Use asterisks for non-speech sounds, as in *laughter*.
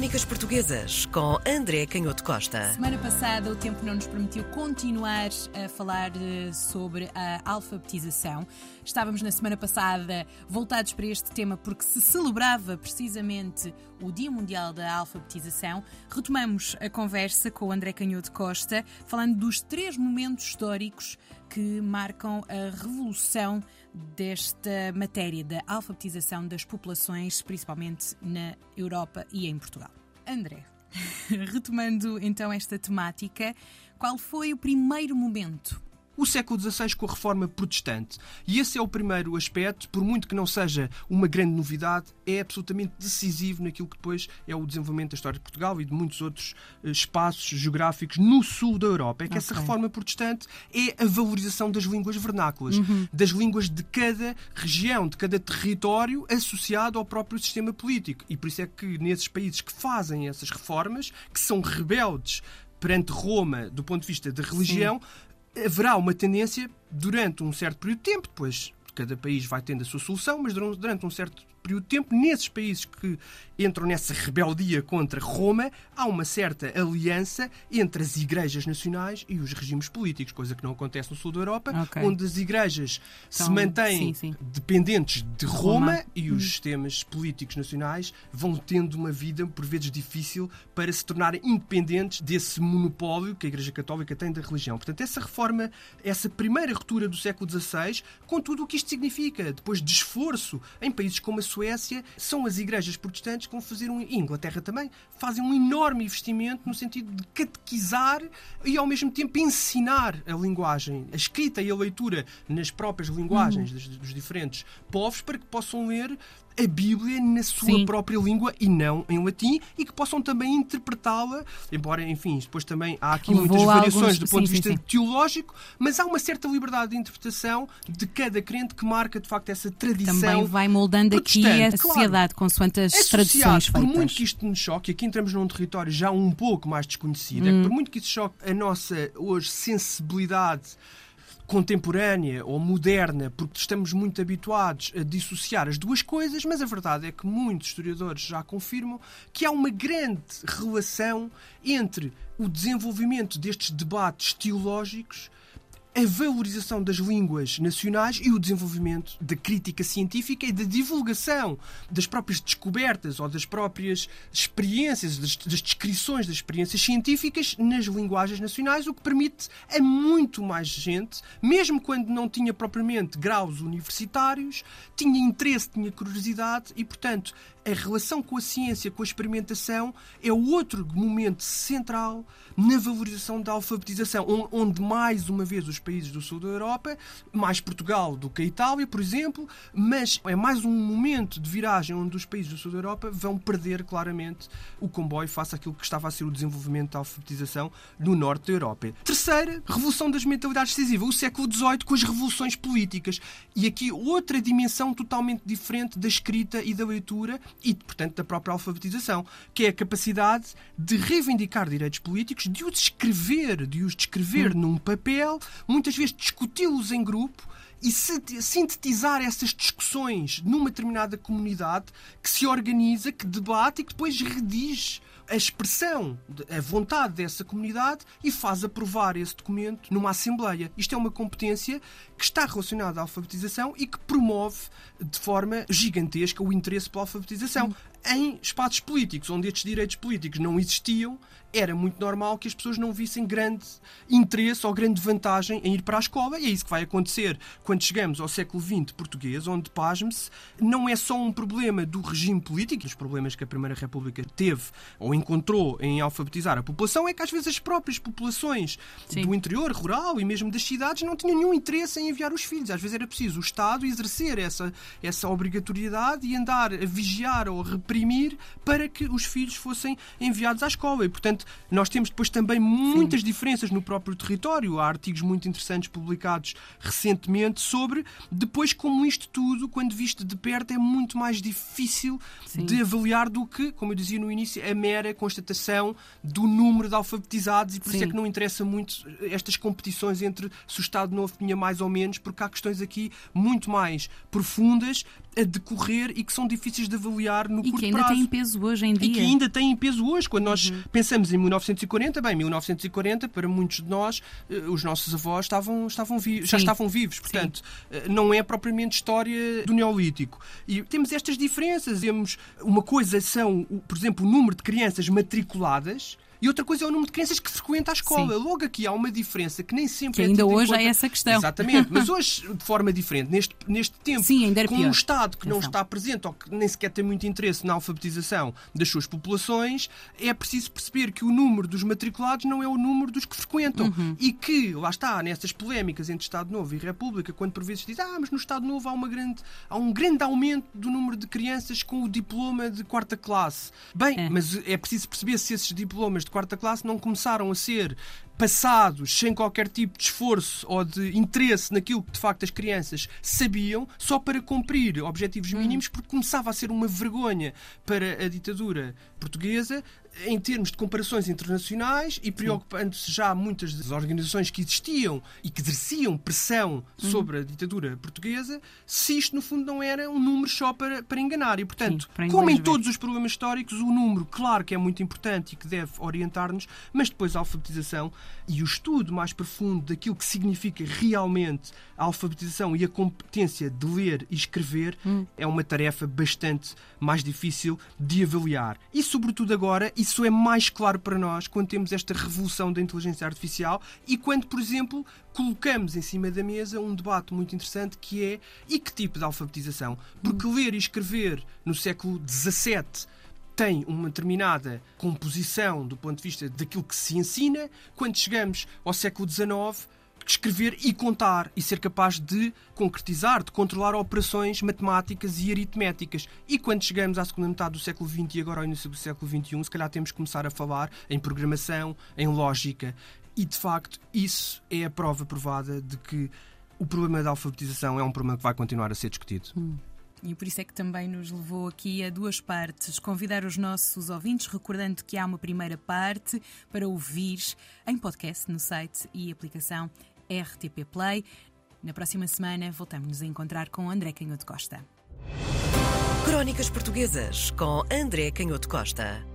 Crónicas Portuguesas com André Canhoto Costa. Semana passada o tempo não nos permitiu continuar a falar eh, sobre a alfabetização. Estávamos na semana passada voltados para este tema porque se celebrava precisamente o Dia Mundial da Alfabetização. Retomamos a conversa com o André Canhoto Costa, falando dos três momentos históricos que marcam a revolução desta matéria da alfabetização das populações, principalmente na Europa e em Portugal. André, *laughs* retomando então esta temática, qual foi o primeiro momento o século XVI com a reforma protestante. E esse é o primeiro aspecto, por muito que não seja uma grande novidade, é absolutamente decisivo naquilo que depois é o desenvolvimento da história de Portugal e de muitos outros eh, espaços geográficos no sul da Europa. É que okay. essa reforma protestante é a valorização das línguas vernáculas, uhum. das línguas de cada região, de cada território associado ao próprio sistema político. E por isso é que nesses países que fazem essas reformas, que são rebeldes perante Roma do ponto de vista da religião, Sim haverá uma tendência durante um certo período de tempo, depois cada país vai tendo a sua solução, mas durante um certo período de tempo, nesses países que entram nessa rebeldia contra Roma, há uma certa aliança entre as igrejas nacionais e os regimes políticos, coisa que não acontece no sul da Europa, okay. onde as igrejas então, se mantêm sim, sim. dependentes de Roma, Roma. e os hum. sistemas políticos nacionais vão tendo uma vida, por vezes, difícil para se tornarem independentes desse monopólio que a Igreja Católica tem da religião. Portanto, essa reforma, essa primeira ruptura do século XVI, com tudo o que isto significa, depois de esforço em países como a Suécia, são as igrejas protestantes que vão fazer um. E Inglaterra também, fazem um enorme investimento no sentido de catequizar e ao mesmo tempo ensinar a linguagem, a escrita e a leitura nas próprias linguagens uhum. dos, dos diferentes povos para que possam ler a Bíblia na sua Sim. própria língua e não em latim e que possam também interpretá-la, embora, enfim, depois também há aqui Levou muitas variações alguns... do ponto sim, de vista sim, teológico, mas há uma certa liberdade de interpretação de cada crente que marca de facto essa tradição. Também vai moldando aqui a sociedade claro, consoante as tradições feitas. Por muito que isto nos choque, aqui entramos num território já um pouco mais desconhecido, hum. é que por muito que isso choque a nossa hoje sensibilidade contemporânea ou moderna, porque estamos muito habituados a dissociar as duas coisas, mas a verdade é que muitos historiadores já confirmam que há uma grande relação entre o desenvolvimento destes debates teológicos a valorização das línguas nacionais e o desenvolvimento da crítica científica e da divulgação das próprias descobertas ou das próprias experiências, das, das, descrições das experiências científicas nas linguagens nacionais, o que permite a muito mais gente, mesmo quando não tinha propriamente graus universitários, tinha interesse, tinha curiosidade e, portanto, a relação com a ciência, com a experimentação, é outro momento central na valorização da alfabetização, onde mais uma vez os países do sul da Europa, mais Portugal do que a Itália, por exemplo, mas é mais um momento de viragem onde os países do sul da Europa vão perder claramente o comboio face àquilo que estava a ser o desenvolvimento da alfabetização no norte da Europa. Terceira, revolução das mentalidades decisivas, o século XVIII com as revoluções políticas. E aqui outra dimensão totalmente diferente da escrita e da leitura e, portanto, da própria alfabetização, que é a capacidade de reivindicar direitos políticos, de os escrever, de os descrever hum. num papel, muitas vezes discuti-los em grupo e sintetizar essas discussões numa determinada comunidade que se organiza, que debate e que depois redige a expressão, a vontade dessa comunidade e faz aprovar esse documento numa Assembleia. Isto é uma competência que está relacionada à alfabetização e que promove de forma gigantesca o interesse pela alfabetização em espaços políticos, onde estes direitos políticos não existiam, era muito normal que as pessoas não vissem grande interesse ou grande vantagem em ir para a escola. E é isso que vai acontecer quando chegamos ao século XX português, onde, pasme-se, não é só um problema do regime político, os problemas que a Primeira República teve ou encontrou em alfabetizar a população, é que às vezes as próprias populações Sim. do interior rural e mesmo das cidades não tinham nenhum interesse em enviar os filhos. Às vezes era preciso o Estado exercer essa, essa obrigatoriedade e andar a vigiar ou a reprimir para que os filhos fossem enviados à escola. E, portanto, nós temos depois também muitas Sim. diferenças no próprio território. Há artigos muito interessantes publicados recentemente sobre depois como isto tudo, quando visto de perto, é muito mais difícil Sim. de avaliar do que, como eu dizia no início, a mera constatação do número de alfabetizados e por Sim. isso é que não interessa muito estas competições entre se o Estado Novo tinha mais ou menos, porque há questões aqui muito mais profundas a decorrer e que são difíceis de avaliar no e curto que ainda prazo. têm peso hoje em dia. E que ainda têm peso hoje. Quando nós uhum. pensamos em 1940, bem, 1940, para muitos de nós, eh, os nossos avós estavam, estavam já estavam vivos. Portanto, Sim. Eh, não é propriamente história do Neolítico. E temos estas diferenças. Temos uma coisa são, por exemplo, o número de crianças matriculadas e outra coisa é o número de crianças que frequenta a escola. Sim. Logo aqui há uma diferença que nem sempre que é ainda hoje é essa questão. Exatamente, *laughs* mas hoje de forma diferente, neste, neste tempo, Sim, ainda com pior. um Estado que não está presente ou que nem sequer tem muito interesse na alfabetização das suas populações, é preciso perceber que o número dos matriculados não é o número dos que frequentam. Uhum. E que, lá está, nessas polémicas entre Estado Novo e República, quando por vezes diz, ah, mas no Estado Novo há, uma grande, há um grande aumento do número de crianças com o diploma de quarta classe. Bem, é. mas é preciso perceber se esses diplomas de quarta classe não começaram a ser passados sem qualquer tipo de esforço ou de interesse naquilo que de facto as crianças sabiam, só para cumprir objetivos hum. mínimos, porque começava a ser uma vergonha para a ditadura portuguesa em termos de comparações internacionais e preocupando-se já muitas das organizações que existiam e que exerciam pressão sobre a ditadura portuguesa, se isto no fundo não era um número só para, para enganar. E portanto, Sim, como em todos os problemas históricos, o número, claro que é muito importante e que deve orientar-nos, mas depois a alfabetização e o estudo mais profundo daquilo que significa realmente a alfabetização e a competência de ler e escrever hum. é uma tarefa bastante mais difícil de avaliar. E, sobretudo agora, isso é mais claro para nós quando temos esta revolução da inteligência artificial e quando, por exemplo, colocamos em cima da mesa um debate muito interessante que é e que tipo de alfabetização? Porque hum. ler e escrever no século XVII tem uma determinada composição do ponto de vista daquilo que se ensina, quando chegamos ao século XIX, escrever e contar e ser capaz de concretizar, de controlar operações matemáticas e aritméticas. E quando chegamos à segunda metade do século XX e agora ao início do século XXI, se calhar temos que começar a falar em programação, em lógica. E de facto, isso é a prova provada de que o problema da alfabetização é um problema que vai continuar a ser discutido. Hum. E por isso é que também nos levou aqui a duas partes. Convidar os nossos ouvintes, recordando que há uma primeira parte para ouvir em podcast no site e aplicação RTP Play. Na próxima semana voltamos a encontrar com André Canhoto Costa. Crónicas Portuguesas com André Canhoto Costa.